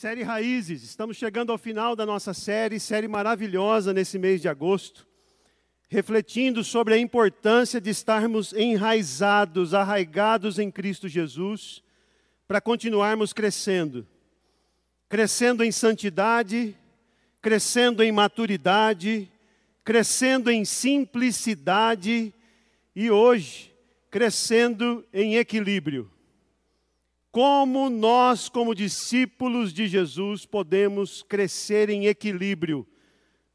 Série Raízes, estamos chegando ao final da nossa série, série maravilhosa nesse mês de agosto, refletindo sobre a importância de estarmos enraizados, arraigados em Cristo Jesus, para continuarmos crescendo. Crescendo em santidade, crescendo em maturidade, crescendo em simplicidade e hoje crescendo em equilíbrio. Como nós, como discípulos de Jesus, podemos crescer em equilíbrio,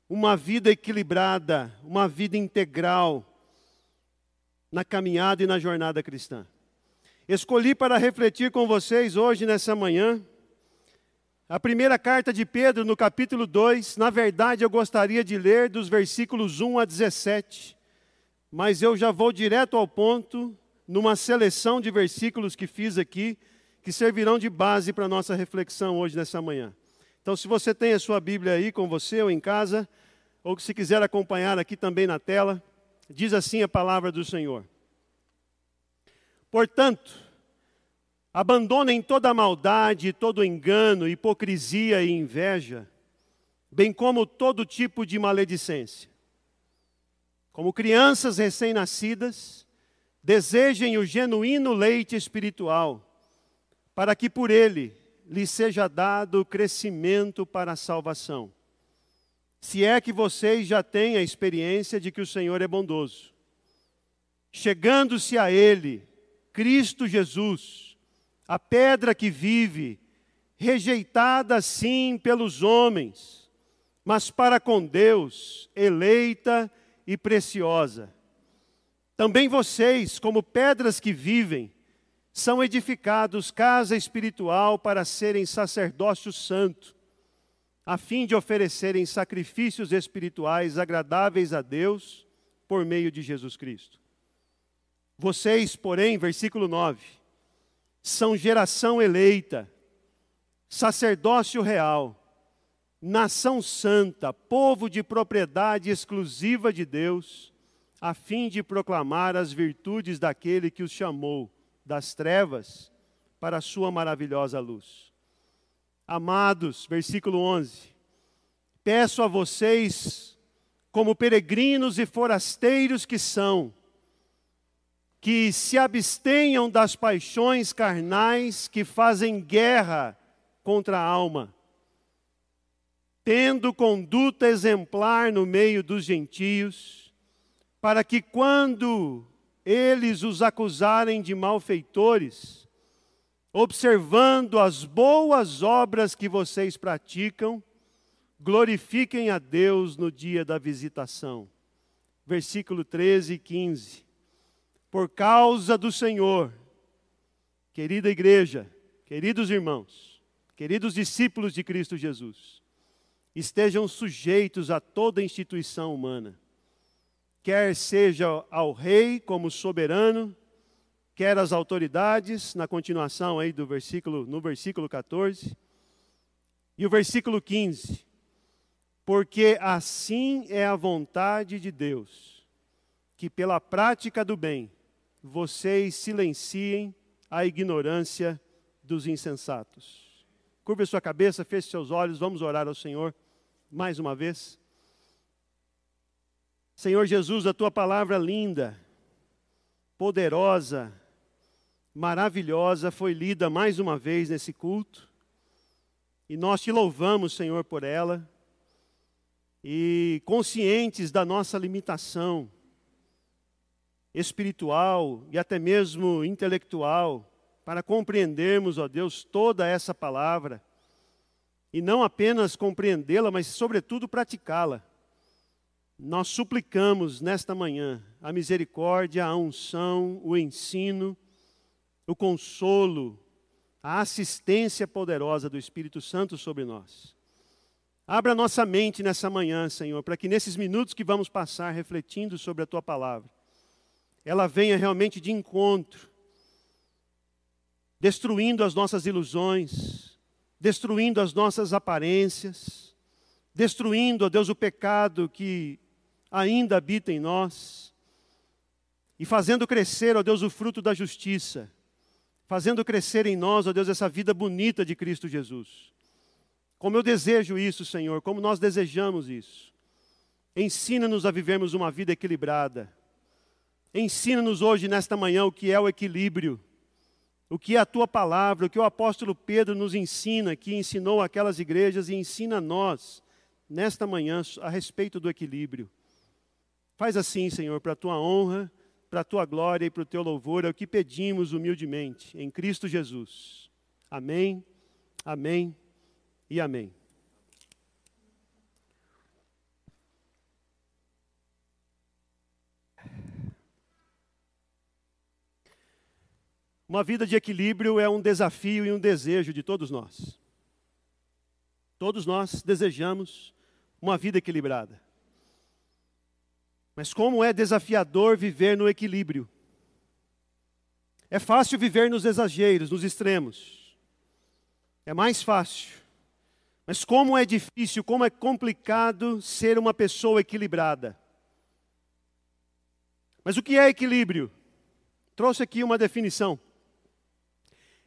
uma vida equilibrada, uma vida integral na caminhada e na jornada cristã. Escolhi para refletir com vocês hoje, nessa manhã, a primeira carta de Pedro, no capítulo 2. Na verdade, eu gostaria de ler dos versículos 1 a 17, mas eu já vou direto ao ponto, numa seleção de versículos que fiz aqui que servirão de base para a nossa reflexão hoje, nessa manhã. Então, se você tem a sua Bíblia aí com você ou em casa, ou se quiser acompanhar aqui também na tela, diz assim a palavra do Senhor. Portanto, abandonem toda maldade, todo engano, hipocrisia e inveja, bem como todo tipo de maledicência. Como crianças recém-nascidas, desejem o genuíno leite espiritual para que por ele lhe seja dado crescimento para a salvação. Se é que vocês já têm a experiência de que o Senhor é bondoso. Chegando-se a ele, Cristo Jesus, a pedra que vive, rejeitada sim pelos homens, mas para com Deus, eleita e preciosa. Também vocês, como pedras que vivem, são edificados casa espiritual para serem sacerdócio santo, a fim de oferecerem sacrifícios espirituais agradáveis a Deus por meio de Jesus Cristo. Vocês, porém, versículo 9, são geração eleita, sacerdócio real, nação santa, povo de propriedade exclusiva de Deus, a fim de proclamar as virtudes daquele que os chamou das trevas para a sua maravilhosa luz. Amados, versículo 11: Peço a vocês, como peregrinos e forasteiros que são, que se abstenham das paixões carnais que fazem guerra contra a alma, tendo conduta exemplar no meio dos gentios, para que quando eles os acusarem de malfeitores, observando as boas obras que vocês praticam, glorifiquem a Deus no dia da visitação. Versículo 13 e 15. Por causa do Senhor, querida igreja, queridos irmãos, queridos discípulos de Cristo Jesus, estejam sujeitos a toda instituição humana quer seja ao rei como soberano, quer às autoridades, na continuação aí do versículo, no versículo 14, e o versículo 15, porque assim é a vontade de Deus, que pela prática do bem vocês silenciem a ignorância dos insensatos. Curva sua cabeça, feche seus olhos, vamos orar ao Senhor mais uma vez. Senhor Jesus, a tua palavra linda, poderosa, maravilhosa foi lida mais uma vez nesse culto. E nós te louvamos, Senhor, por ela. E conscientes da nossa limitação espiritual e até mesmo intelectual, para compreendermos, ó Deus, toda essa palavra. E não apenas compreendê-la, mas, sobretudo, praticá-la. Nós suplicamos nesta manhã a misericórdia, a unção, o ensino, o consolo, a assistência poderosa do Espírito Santo sobre nós. Abra nossa mente nessa manhã, Senhor, para que nesses minutos que vamos passar refletindo sobre a tua palavra, ela venha realmente de encontro, destruindo as nossas ilusões, destruindo as nossas aparências, destruindo, ó Deus, o pecado que ainda habita em nós, e fazendo crescer, ó Deus, o fruto da justiça, fazendo crescer em nós, ó Deus, essa vida bonita de Cristo Jesus. Como eu desejo isso, Senhor, como nós desejamos isso. Ensina-nos a vivermos uma vida equilibrada. Ensina-nos hoje, nesta manhã, o que é o equilíbrio. O que é a tua palavra, o que o apóstolo Pedro nos ensina, que ensinou aquelas igrejas e ensina a nós, nesta manhã, a respeito do equilíbrio. Faz assim, Senhor, para a tua honra, para a tua glória e para o teu louvor, é o que pedimos humildemente, em Cristo Jesus. Amém, amém e amém. Uma vida de equilíbrio é um desafio e um desejo de todos nós. Todos nós desejamos uma vida equilibrada. Mas como é desafiador viver no equilíbrio. É fácil viver nos exageros, nos extremos. É mais fácil. Mas como é difícil, como é complicado ser uma pessoa equilibrada. Mas o que é equilíbrio? Trouxe aqui uma definição.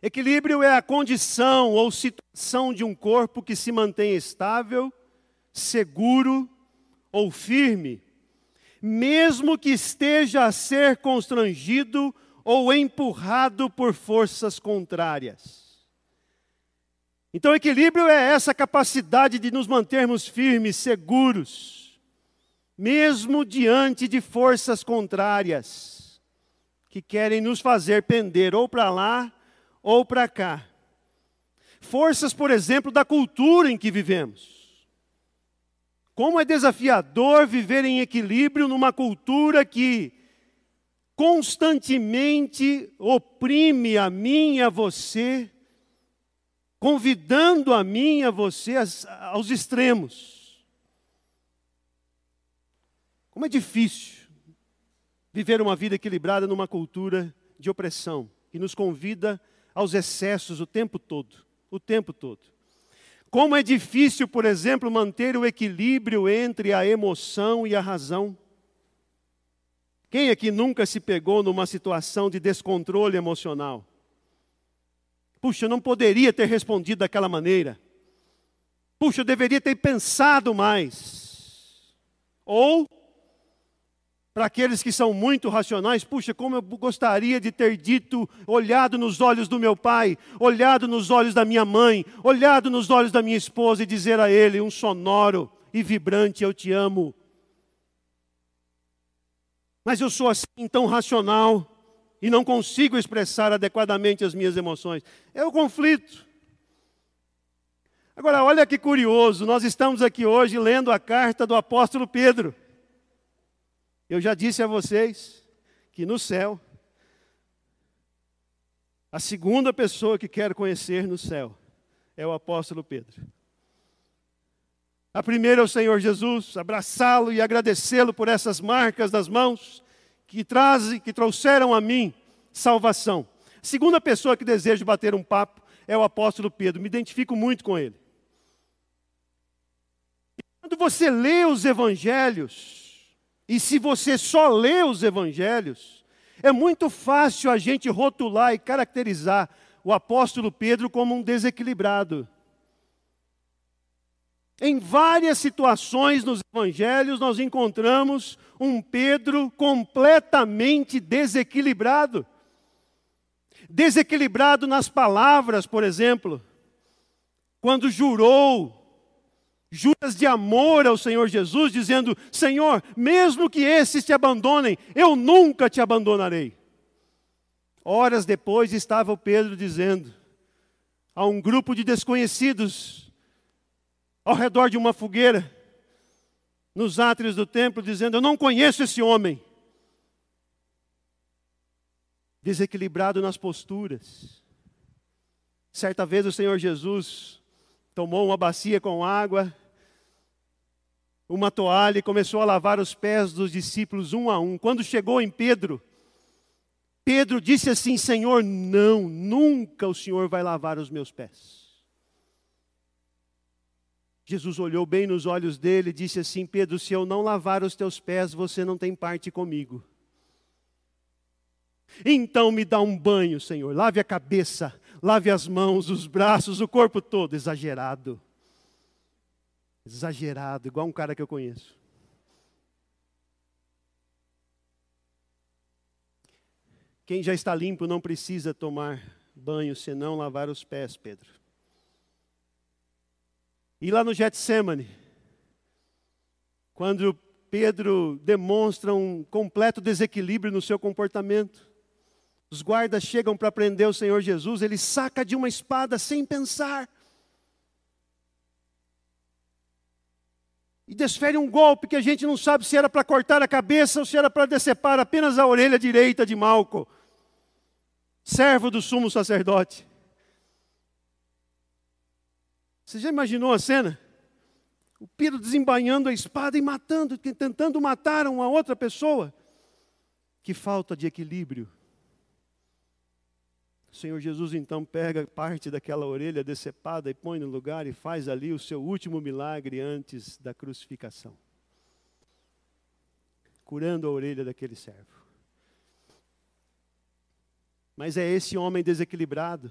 Equilíbrio é a condição ou situação de um corpo que se mantém estável, seguro ou firme, mesmo que esteja a ser constrangido ou empurrado por forças contrárias. Então, equilíbrio é essa capacidade de nos mantermos firmes, seguros, mesmo diante de forças contrárias, que querem nos fazer pender ou para lá ou para cá. Forças, por exemplo, da cultura em que vivemos. Como é desafiador viver em equilíbrio numa cultura que constantemente oprime a mim e a você, convidando a mim e a você aos extremos. Como é difícil viver uma vida equilibrada numa cultura de opressão, que nos convida aos excessos o tempo todo, o tempo todo. Como é difícil, por exemplo, manter o equilíbrio entre a emoção e a razão. Quem aqui nunca se pegou numa situação de descontrole emocional? Puxa, eu não poderia ter respondido daquela maneira. Puxa, eu deveria ter pensado mais. Ou para aqueles que são muito racionais, puxa, como eu gostaria de ter dito, olhado nos olhos do meu pai, olhado nos olhos da minha mãe, olhado nos olhos da minha esposa e dizer a ele, um sonoro e vibrante: Eu te amo. Mas eu sou assim tão racional e não consigo expressar adequadamente as minhas emoções. É o conflito. Agora, olha que curioso, nós estamos aqui hoje lendo a carta do apóstolo Pedro. Eu já disse a vocês que no céu, a segunda pessoa que quero conhecer no céu é o apóstolo Pedro. A primeira é o Senhor Jesus, abraçá-lo e agradecê-lo por essas marcas das mãos que trazem, que trouxeram a mim salvação. A segunda pessoa que desejo bater um papo é o apóstolo Pedro. Me identifico muito com ele. Quando você lê os evangelhos, e se você só lê os evangelhos, é muito fácil a gente rotular e caracterizar o apóstolo Pedro como um desequilibrado. Em várias situações nos evangelhos, nós encontramos um Pedro completamente desequilibrado. Desequilibrado nas palavras, por exemplo, quando jurou juras de amor ao Senhor Jesus, dizendo: Senhor, mesmo que esses te abandonem, eu nunca te abandonarei. Horas depois estava o Pedro dizendo a um grupo de desconhecidos ao redor de uma fogueira, nos átrios do templo, dizendo: Eu não conheço esse homem. Desequilibrado nas posturas. Certa vez o Senhor Jesus tomou uma bacia com água, uma toalha e começou a lavar os pés dos discípulos um a um. Quando chegou em Pedro, Pedro disse assim: Senhor, não, nunca o Senhor vai lavar os meus pés. Jesus olhou bem nos olhos dele e disse assim: Pedro, se eu não lavar os teus pés, você não tem parte comigo. Então me dá um banho, Senhor, lave a cabeça, lave as mãos, os braços, o corpo todo, exagerado. Exagerado, igual um cara que eu conheço. Quem já está limpo não precisa tomar banho senão lavar os pés, Pedro. E lá no Getsemane, quando Pedro demonstra um completo desequilíbrio no seu comportamento, os guardas chegam para prender o Senhor Jesus, ele saca de uma espada sem pensar. E desfere um golpe que a gente não sabe se era para cortar a cabeça ou se era para decepar apenas a orelha direita de Malco servo do sumo sacerdote. Você já imaginou a cena? O Pedro desembainhando a espada e matando, tentando matar uma outra pessoa. Que falta de equilíbrio. O Senhor Jesus então pega parte daquela orelha decepada e põe no lugar e faz ali o seu último milagre antes da crucificação curando a orelha daquele servo. Mas é esse homem desequilibrado,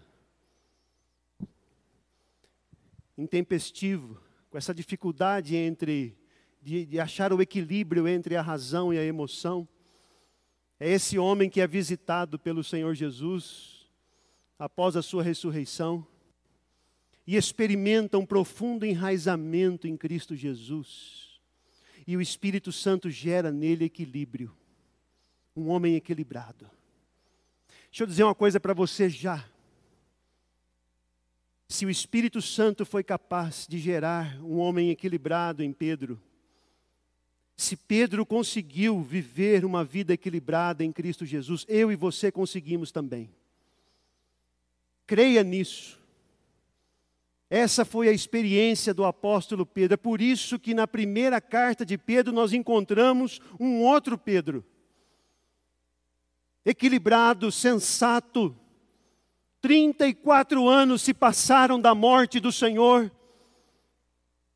intempestivo, com essa dificuldade entre de, de, achar o equilíbrio entre a razão e a emoção. É esse homem que é visitado pelo Senhor Jesus após a sua ressurreição e experimenta um profundo enraizamento em Cristo Jesus. E o Espírito Santo gera nele equilíbrio. Um homem equilibrado. Deixa eu dizer uma coisa para você já. Se o Espírito Santo foi capaz de gerar um homem equilibrado em Pedro, se Pedro conseguiu viver uma vida equilibrada em Cristo Jesus, eu e você conseguimos também. Creia nisso. Essa foi a experiência do apóstolo Pedro. É por isso que na primeira carta de Pedro nós encontramos um outro Pedro equilibrado, sensato. 34 anos se passaram da morte do Senhor.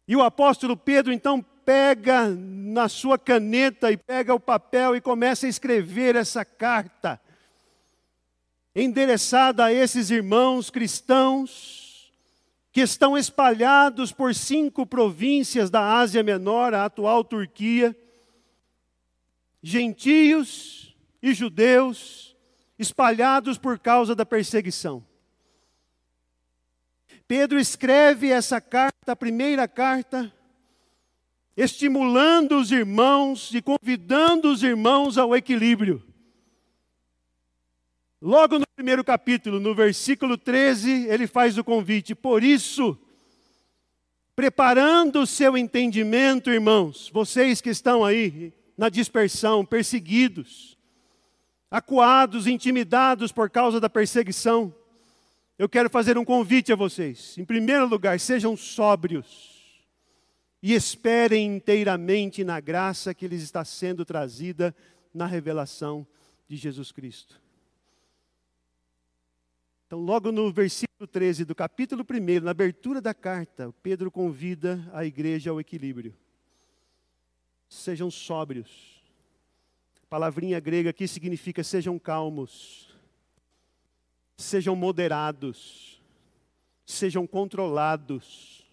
E o apóstolo Pedro então pega na sua caneta e pega o papel e começa a escrever essa carta, endereçada a esses irmãos cristãos que estão espalhados por cinco províncias da Ásia Menor, a atual Turquia, gentios, e judeus espalhados por causa da perseguição. Pedro escreve essa carta, a primeira carta, estimulando os irmãos e convidando os irmãos ao equilíbrio. Logo no primeiro capítulo, no versículo 13, ele faz o convite: Por isso, preparando o seu entendimento, irmãos, vocês que estão aí na dispersão, perseguidos, acuados, intimidados por causa da perseguição, eu quero fazer um convite a vocês. Em primeiro lugar, sejam sóbrios e esperem inteiramente na graça que lhes está sendo trazida na revelação de Jesus Cristo. Então, logo no versículo 13 do capítulo 1, na abertura da carta, Pedro convida a igreja ao equilíbrio. Sejam sóbrios palavrinha grega aqui significa sejam calmos, sejam moderados, sejam controlados,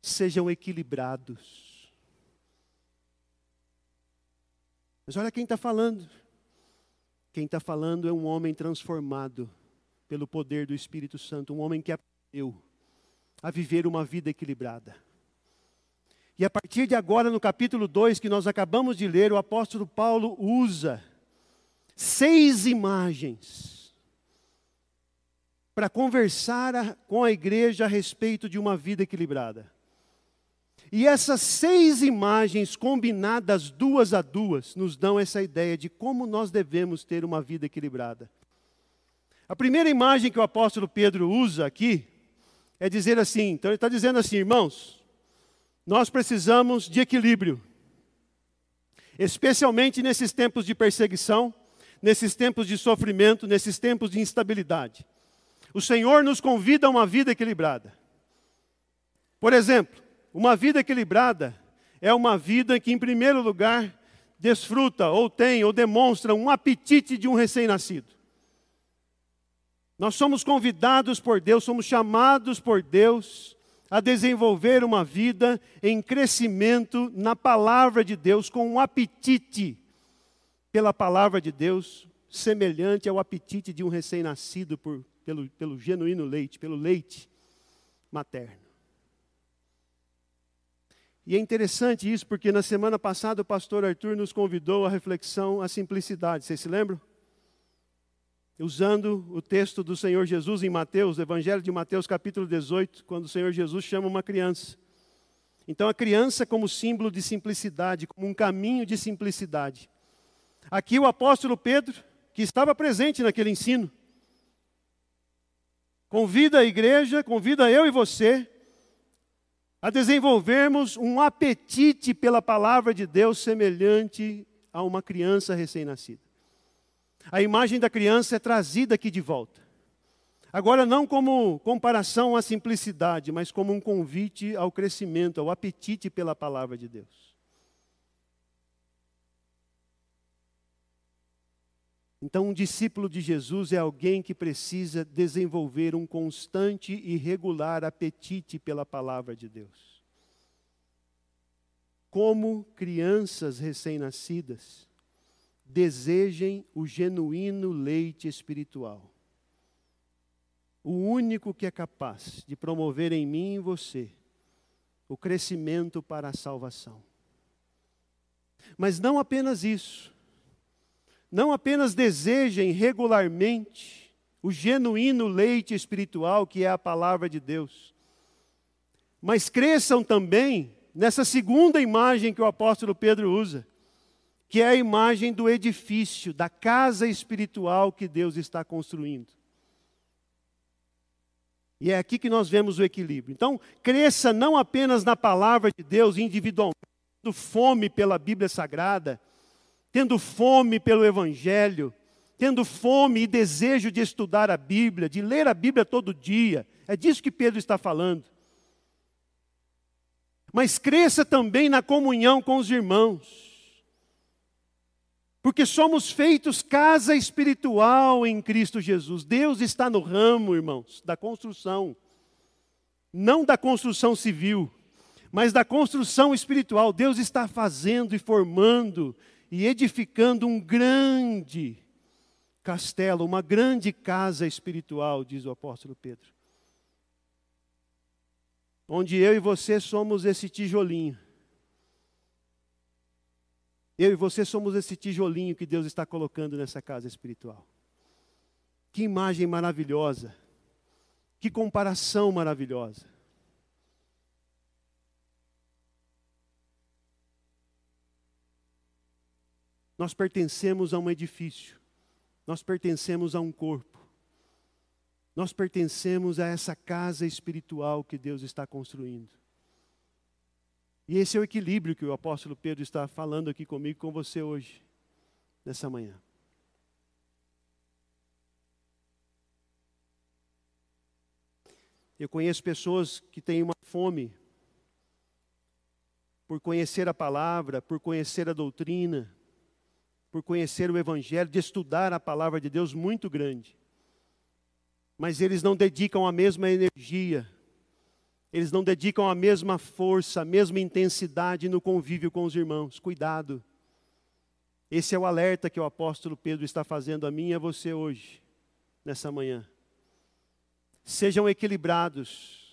sejam equilibrados. Mas olha quem está falando. Quem está falando é um homem transformado pelo poder do Espírito Santo, um homem que aprendeu a viver uma vida equilibrada. E a partir de agora, no capítulo 2 que nós acabamos de ler, o apóstolo Paulo usa seis imagens para conversar com a igreja a respeito de uma vida equilibrada. E essas seis imagens combinadas duas a duas nos dão essa ideia de como nós devemos ter uma vida equilibrada. A primeira imagem que o apóstolo Pedro usa aqui é dizer assim: então ele está dizendo assim, irmãos, nós precisamos de equilíbrio, especialmente nesses tempos de perseguição, nesses tempos de sofrimento, nesses tempos de instabilidade. O Senhor nos convida a uma vida equilibrada. Por exemplo, uma vida equilibrada é uma vida que, em primeiro lugar, desfruta ou tem ou demonstra um apetite de um recém-nascido. Nós somos convidados por Deus, somos chamados por Deus a desenvolver uma vida em crescimento na palavra de Deus, com um apetite pela palavra de Deus, semelhante ao apetite de um recém-nascido pelo, pelo genuíno leite, pelo leite materno. E é interessante isso, porque na semana passada o pastor Arthur nos convidou à reflexão, à simplicidade. Vocês se lembram? Usando o texto do Senhor Jesus em Mateus, Evangelho de Mateus, capítulo 18, quando o Senhor Jesus chama uma criança. Então, a criança como símbolo de simplicidade, como um caminho de simplicidade. Aqui o apóstolo Pedro, que estava presente naquele ensino, convida a igreja, convida eu e você a desenvolvermos um apetite pela palavra de Deus semelhante a uma criança recém-nascida. A imagem da criança é trazida aqui de volta. Agora, não como comparação à simplicidade, mas como um convite ao crescimento, ao apetite pela palavra de Deus. Então, um discípulo de Jesus é alguém que precisa desenvolver um constante e regular apetite pela palavra de Deus. Como crianças recém-nascidas, desejem o genuíno leite espiritual. O único que é capaz de promover em mim e em você o crescimento para a salvação. Mas não apenas isso não apenas desejem regularmente o genuíno leite espiritual que é a palavra de Deus, mas cresçam também nessa segunda imagem que o apóstolo Pedro usa, que é a imagem do edifício, da casa espiritual que Deus está construindo. E é aqui que nós vemos o equilíbrio. Então, cresça não apenas na palavra de Deus individualmente, fome pela Bíblia Sagrada, tendo fome pelo Evangelho, tendo fome e desejo de estudar a Bíblia, de ler a Bíblia todo dia. É disso que Pedro está falando. Mas cresça também na comunhão com os irmãos. Porque somos feitos casa espiritual em Cristo Jesus. Deus está no ramo, irmãos, da construção. Não da construção civil, mas da construção espiritual. Deus está fazendo e formando e edificando um grande castelo, uma grande casa espiritual, diz o apóstolo Pedro. Onde eu e você somos esse tijolinho. Eu e você somos esse tijolinho que Deus está colocando nessa casa espiritual. Que imagem maravilhosa. Que comparação maravilhosa. Nós pertencemos a um edifício, nós pertencemos a um corpo, nós pertencemos a essa casa espiritual que Deus está construindo. E esse é o equilíbrio que o apóstolo Pedro está falando aqui comigo, com você hoje, nessa manhã. Eu conheço pessoas que têm uma fome por conhecer a palavra, por conhecer a doutrina, por conhecer o Evangelho, de estudar a palavra de Deus muito grande. Mas eles não dedicam a mesma energia, eles não dedicam a mesma força, a mesma intensidade no convívio com os irmãos. Cuidado. Esse é o alerta que o apóstolo Pedro está fazendo a mim e a você hoje, nessa manhã. Sejam equilibrados,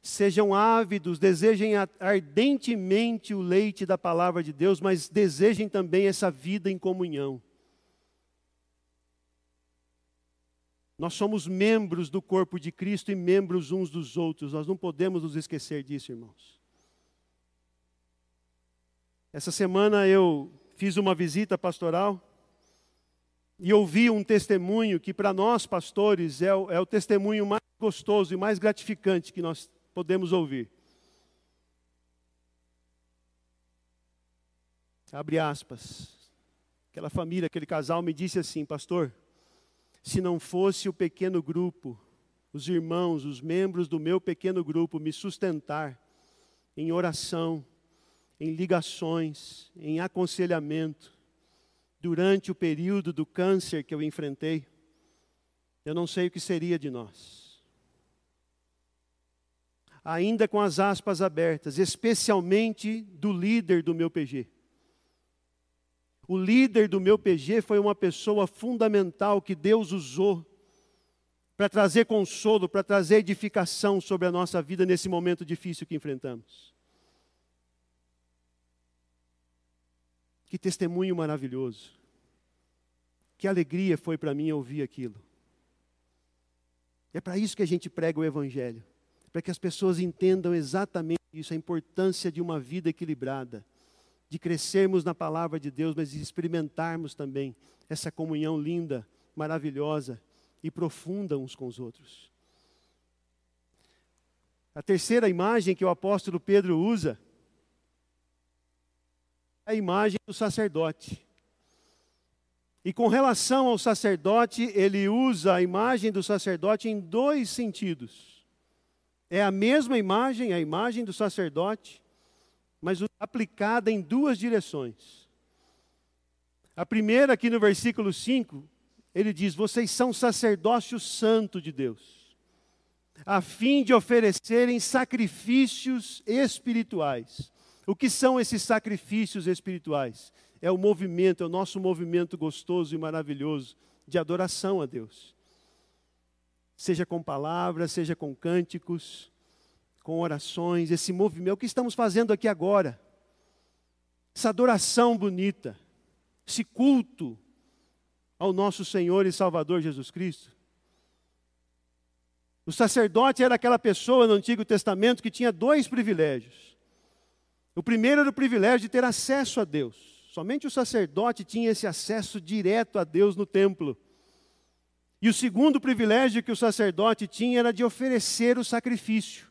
Sejam ávidos, desejem ardentemente o leite da palavra de Deus, mas desejem também essa vida em comunhão. Nós somos membros do corpo de Cristo e membros uns dos outros, nós não podemos nos esquecer disso, irmãos. Essa semana eu fiz uma visita pastoral e ouvi um testemunho que, para nós pastores, é o, é o testemunho mais gostoso e mais gratificante que nós podemos ouvir. Abre aspas. Aquela família, aquele casal me disse assim, pastor, se não fosse o pequeno grupo, os irmãos, os membros do meu pequeno grupo me sustentar em oração, em ligações, em aconselhamento, durante o período do câncer que eu enfrentei, eu não sei o que seria de nós. ainda com as aspas abertas, especialmente do líder do meu PG. O líder do meu PG foi uma pessoa fundamental que Deus usou para trazer consolo, para trazer edificação sobre a nossa vida nesse momento difícil que enfrentamos. Que testemunho maravilhoso. Que alegria foi para mim ouvir aquilo. É para isso que a gente prega o Evangelho para que as pessoas entendam exatamente isso, a importância de uma vida equilibrada de crescermos na palavra de Deus, mas de experimentarmos também essa comunhão linda, maravilhosa e profunda uns com os outros. A terceira imagem que o apóstolo Pedro usa é a imagem do sacerdote. E com relação ao sacerdote, ele usa a imagem do sacerdote em dois sentidos. É a mesma imagem, a imagem do sacerdote, mas aplicada em duas direções. A primeira, aqui no versículo 5, ele diz: Vocês são sacerdócio santo de Deus, a fim de oferecerem sacrifícios espirituais. O que são esses sacrifícios espirituais? É o movimento, é o nosso movimento gostoso e maravilhoso de adoração a Deus. Seja com palavras, seja com cânticos, com orações, esse movimento, é o que estamos fazendo aqui agora. Essa adoração bonita, esse culto ao nosso Senhor e Salvador Jesus Cristo. O sacerdote era aquela pessoa no Antigo Testamento que tinha dois privilégios. O primeiro era o privilégio de ter acesso a Deus. Somente o sacerdote tinha esse acesso direto a Deus no templo. E o segundo privilégio que o sacerdote tinha era de oferecer o sacrifício.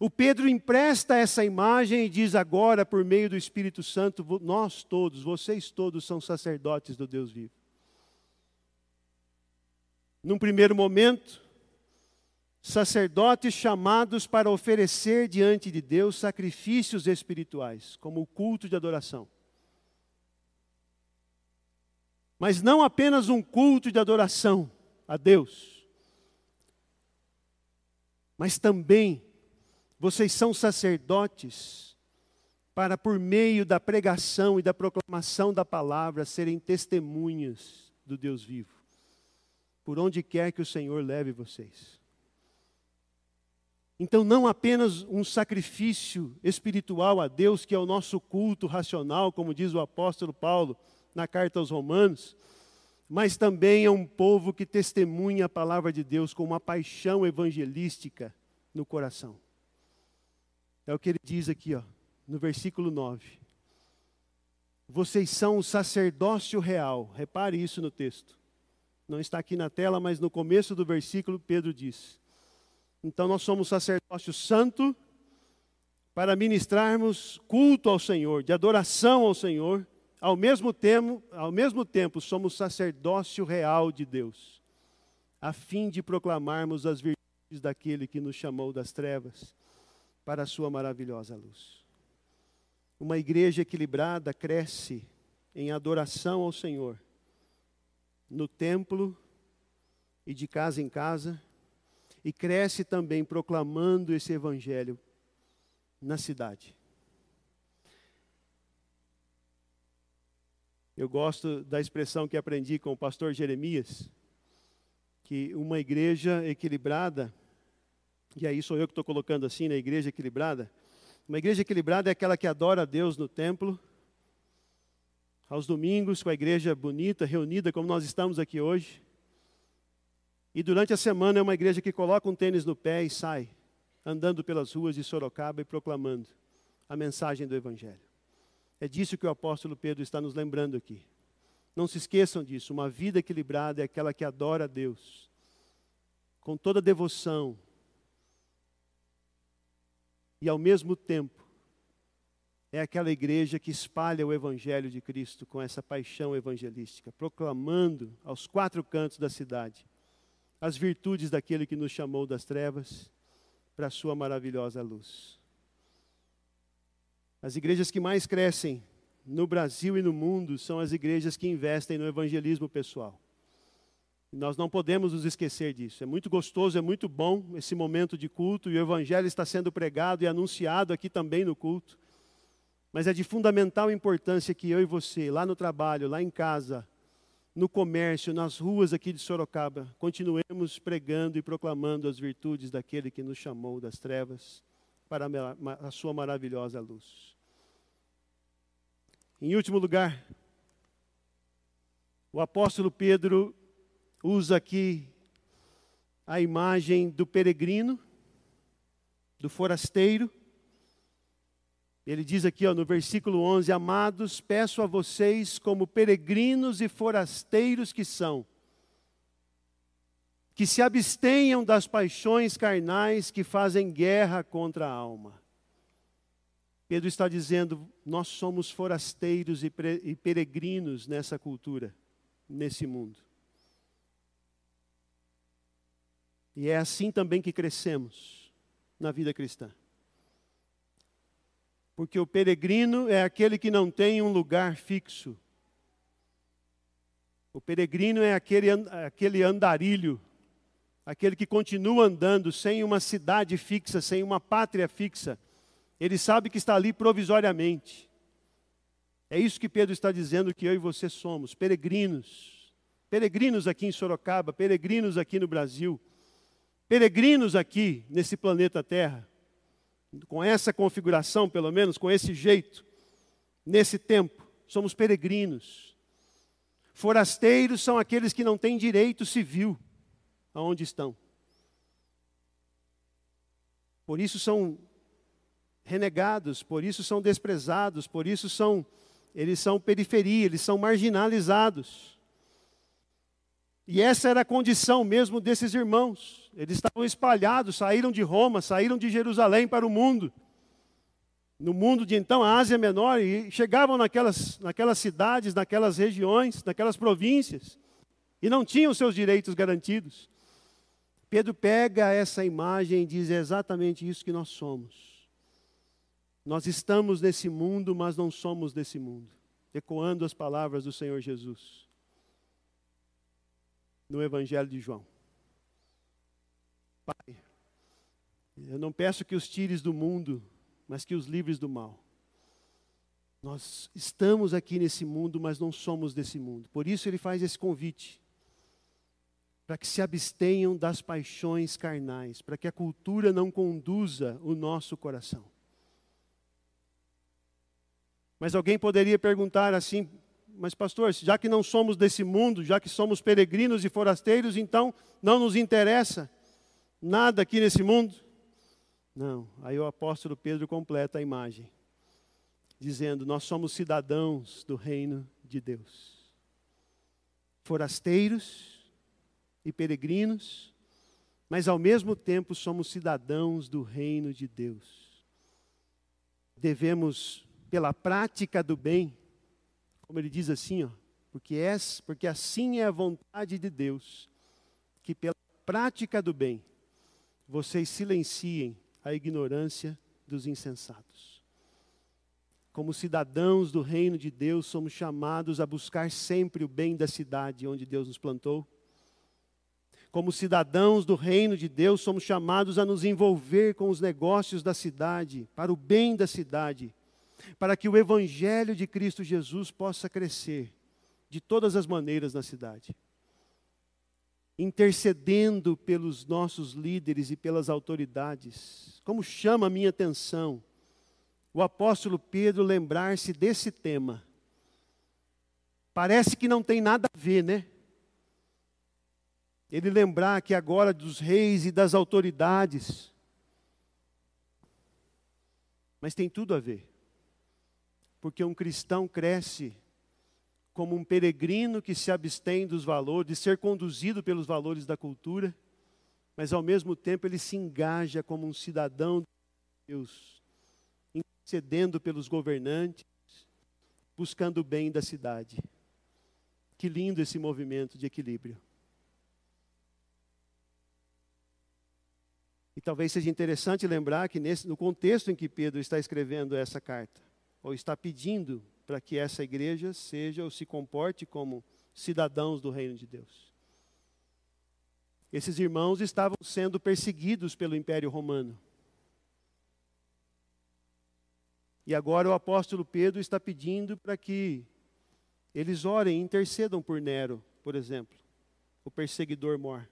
O Pedro empresta essa imagem e diz agora, por meio do Espírito Santo, nós todos, vocês todos são sacerdotes do Deus vivo. Num primeiro momento, sacerdotes chamados para oferecer diante de Deus sacrifícios espirituais, como o culto de adoração. Mas não apenas um culto de adoração a Deus, mas também vocês são sacerdotes para, por meio da pregação e da proclamação da palavra, serem testemunhas do Deus vivo, por onde quer que o Senhor leve vocês. Então, não apenas um sacrifício espiritual a Deus, que é o nosso culto racional, como diz o apóstolo Paulo na carta aos Romanos, mas também é um povo que testemunha a palavra de Deus com uma paixão evangelística no coração. É o que ele diz aqui, ó, no versículo 9. Vocês são o sacerdócio real. Repare isso no texto. Não está aqui na tela, mas no começo do versículo Pedro diz: Então nós somos sacerdócio santo para ministrarmos culto ao Senhor, de adoração ao Senhor. Ao mesmo tempo, ao mesmo tempo somos sacerdócio real de Deus, a fim de proclamarmos as virtudes daquele que nos chamou das trevas para a sua maravilhosa luz. Uma igreja equilibrada cresce em adoração ao Senhor, no templo e de casa em casa, e cresce também proclamando esse evangelho na cidade. Eu gosto da expressão que aprendi com o pastor Jeremias, que uma igreja equilibrada e aí sou eu que estou colocando assim na igreja equilibrada. Uma igreja equilibrada é aquela que adora a Deus no templo, aos domingos, com a igreja bonita, reunida, como nós estamos aqui hoje. E durante a semana é uma igreja que coloca um tênis no pé e sai, andando pelas ruas de Sorocaba e proclamando a mensagem do Evangelho. É disso que o apóstolo Pedro está nos lembrando aqui. Não se esqueçam disso. Uma vida equilibrada é aquela que adora a Deus, com toda devoção, e ao mesmo tempo é aquela igreja que espalha o evangelho de Cristo com essa paixão evangelística, proclamando aos quatro cantos da cidade as virtudes daquele que nos chamou das trevas para a sua maravilhosa luz. As igrejas que mais crescem no Brasil e no mundo são as igrejas que investem no evangelismo pessoal. Nós não podemos nos esquecer disso. É muito gostoso, é muito bom esse momento de culto e o Evangelho está sendo pregado e anunciado aqui também no culto. Mas é de fundamental importância que eu e você, lá no trabalho, lá em casa, no comércio, nas ruas aqui de Sorocaba, continuemos pregando e proclamando as virtudes daquele que nos chamou das trevas para a sua maravilhosa luz. Em último lugar, o apóstolo Pedro usa aqui a imagem do peregrino, do forasteiro. Ele diz aqui ó, no versículo 11: Amados, peço a vocês, como peregrinos e forasteiros que são, que se abstenham das paixões carnais que fazem guerra contra a alma. Pedro está dizendo: nós somos forasteiros e peregrinos nessa cultura, nesse mundo. E é assim também que crescemos na vida cristã. Porque o peregrino é aquele que não tem um lugar fixo. O peregrino é aquele, aquele andarilho, aquele que continua andando sem uma cidade fixa, sem uma pátria fixa. Ele sabe que está ali provisoriamente. É isso que Pedro está dizendo que eu e você somos, peregrinos. Peregrinos aqui em Sorocaba, peregrinos aqui no Brasil peregrinos aqui nesse planeta Terra, com essa configuração, pelo menos, com esse jeito, nesse tempo, somos peregrinos. Forasteiros são aqueles que não têm direito civil aonde estão. Por isso são renegados, por isso são desprezados, por isso são eles são periferia, eles são marginalizados. E essa era a condição mesmo desses irmãos. Eles estavam espalhados, saíram de Roma, saíram de Jerusalém para o mundo. No mundo de então, a Ásia Menor, e chegavam naquelas, naquelas cidades, naquelas regiões, naquelas províncias, e não tinham seus direitos garantidos. Pedro pega essa imagem e diz: é exatamente isso que nós somos. Nós estamos nesse mundo, mas não somos desse mundo. Ecoando as palavras do Senhor Jesus no Evangelho de João. Pai, eu não peço que os tires do mundo, mas que os livres do mal. Nós estamos aqui nesse mundo, mas não somos desse mundo. Por isso ele faz esse convite. Para que se abstenham das paixões carnais, para que a cultura não conduza o nosso coração. Mas alguém poderia perguntar assim: mas pastor, já que não somos desse mundo, já que somos peregrinos e forasteiros, então não nos interessa nada aqui nesse mundo? Não, aí o apóstolo Pedro completa a imagem, dizendo: Nós somos cidadãos do reino de Deus, forasteiros e peregrinos, mas ao mesmo tempo somos cidadãos do reino de Deus. Devemos, pela prática do bem, como ele diz assim, ó, porque, é, porque assim é a vontade de Deus, que pela prática do bem vocês silenciem a ignorância dos insensatos. Como cidadãos do reino de Deus, somos chamados a buscar sempre o bem da cidade onde Deus nos plantou. Como cidadãos do reino de Deus, somos chamados a nos envolver com os negócios da cidade, para o bem da cidade, para que o Evangelho de Cristo Jesus possa crescer de todas as maneiras na cidade. Intercedendo pelos nossos líderes e pelas autoridades. Como chama a minha atenção o apóstolo Pedro lembrar-se desse tema. Parece que não tem nada a ver, né? Ele lembrar que agora dos reis e das autoridades. Mas tem tudo a ver porque um cristão cresce como um peregrino que se abstém dos valores, de ser conduzido pelos valores da cultura, mas ao mesmo tempo ele se engaja como um cidadão de Deus, intercedendo pelos governantes, buscando o bem da cidade. Que lindo esse movimento de equilíbrio. E talvez seja interessante lembrar que nesse, no contexto em que Pedro está escrevendo essa carta, ou está pedindo para que essa igreja seja ou se comporte como cidadãos do reino de Deus. Esses irmãos estavam sendo perseguidos pelo Império Romano. E agora o apóstolo Pedro está pedindo para que eles orem, intercedam por Nero, por exemplo, o perseguidor mor.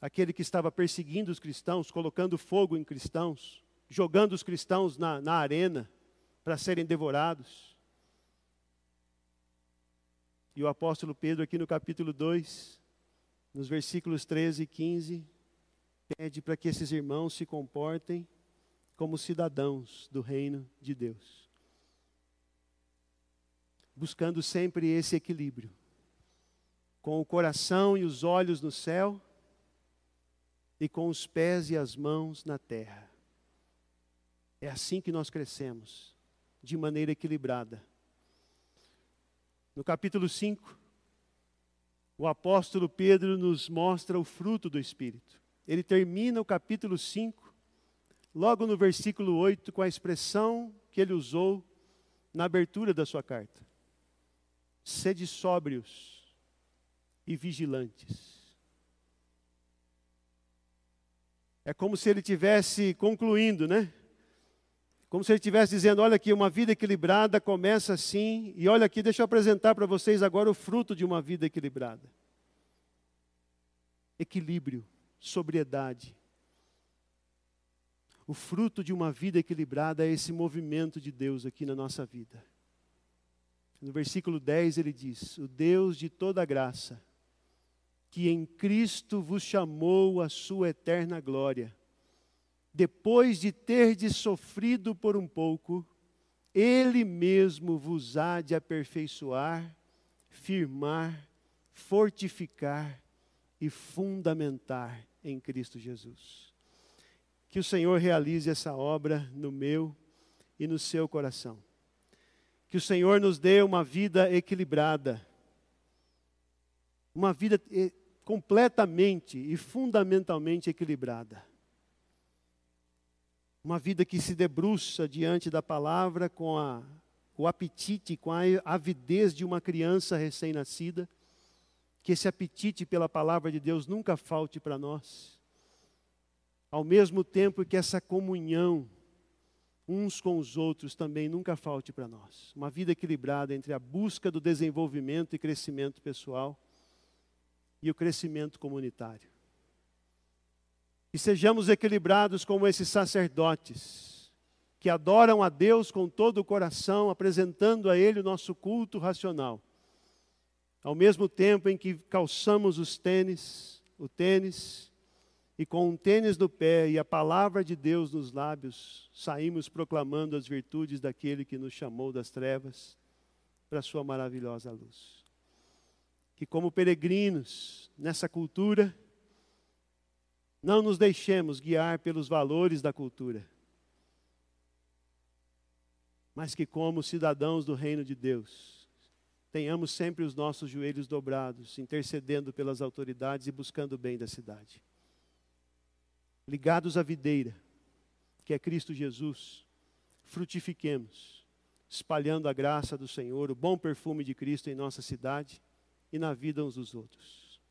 Aquele que estava perseguindo os cristãos, colocando fogo em cristãos, jogando os cristãos na, na arena para serem devorados. E o apóstolo Pedro, aqui no capítulo 2, nos versículos 13 e 15, pede para que esses irmãos se comportem como cidadãos do reino de Deus, buscando sempre esse equilíbrio, com o coração e os olhos no céu e com os pés e as mãos na terra. É assim que nós crescemos, de maneira equilibrada. No capítulo 5, o apóstolo Pedro nos mostra o fruto do Espírito. Ele termina o capítulo 5, logo no versículo 8, com a expressão que ele usou na abertura da sua carta: Sede sóbrios e vigilantes. É como se ele tivesse concluindo, né? Como se ele estivesse dizendo: olha aqui, uma vida equilibrada começa assim, e olha aqui, deixa eu apresentar para vocês agora o fruto de uma vida equilibrada: equilíbrio, sobriedade. O fruto de uma vida equilibrada é esse movimento de Deus aqui na nossa vida. No versículo 10 ele diz: O Deus de toda graça, que em Cristo vos chamou a sua eterna glória depois de terdes sofrido por um pouco, Ele mesmo vos há de aperfeiçoar, firmar, fortificar e fundamentar em Cristo Jesus. Que o Senhor realize essa obra no meu e no seu coração. Que o Senhor nos dê uma vida equilibrada, uma vida eh, completamente e fundamentalmente equilibrada uma vida que se debruça diante da palavra com a, o apetite, com a avidez de uma criança recém-nascida. Que esse apetite pela palavra de Deus nunca falte para nós. Ao mesmo tempo que essa comunhão uns com os outros também nunca falte para nós. Uma vida equilibrada entre a busca do desenvolvimento e crescimento pessoal e o crescimento comunitário. E sejamos equilibrados como esses sacerdotes, que adoram a Deus com todo o coração, apresentando a Ele o nosso culto racional. Ao mesmo tempo em que calçamos os tênis, o tênis, e com um tênis no pé e a palavra de Deus nos lábios, saímos proclamando as virtudes daquele que nos chamou das trevas para a sua maravilhosa luz. Que como peregrinos nessa cultura, não nos deixemos guiar pelos valores da cultura, mas que, como cidadãos do reino de Deus, tenhamos sempre os nossos joelhos dobrados, intercedendo pelas autoridades e buscando o bem da cidade. Ligados à videira, que é Cristo Jesus, frutifiquemos, espalhando a graça do Senhor, o bom perfume de Cristo em nossa cidade e na vida uns dos outros.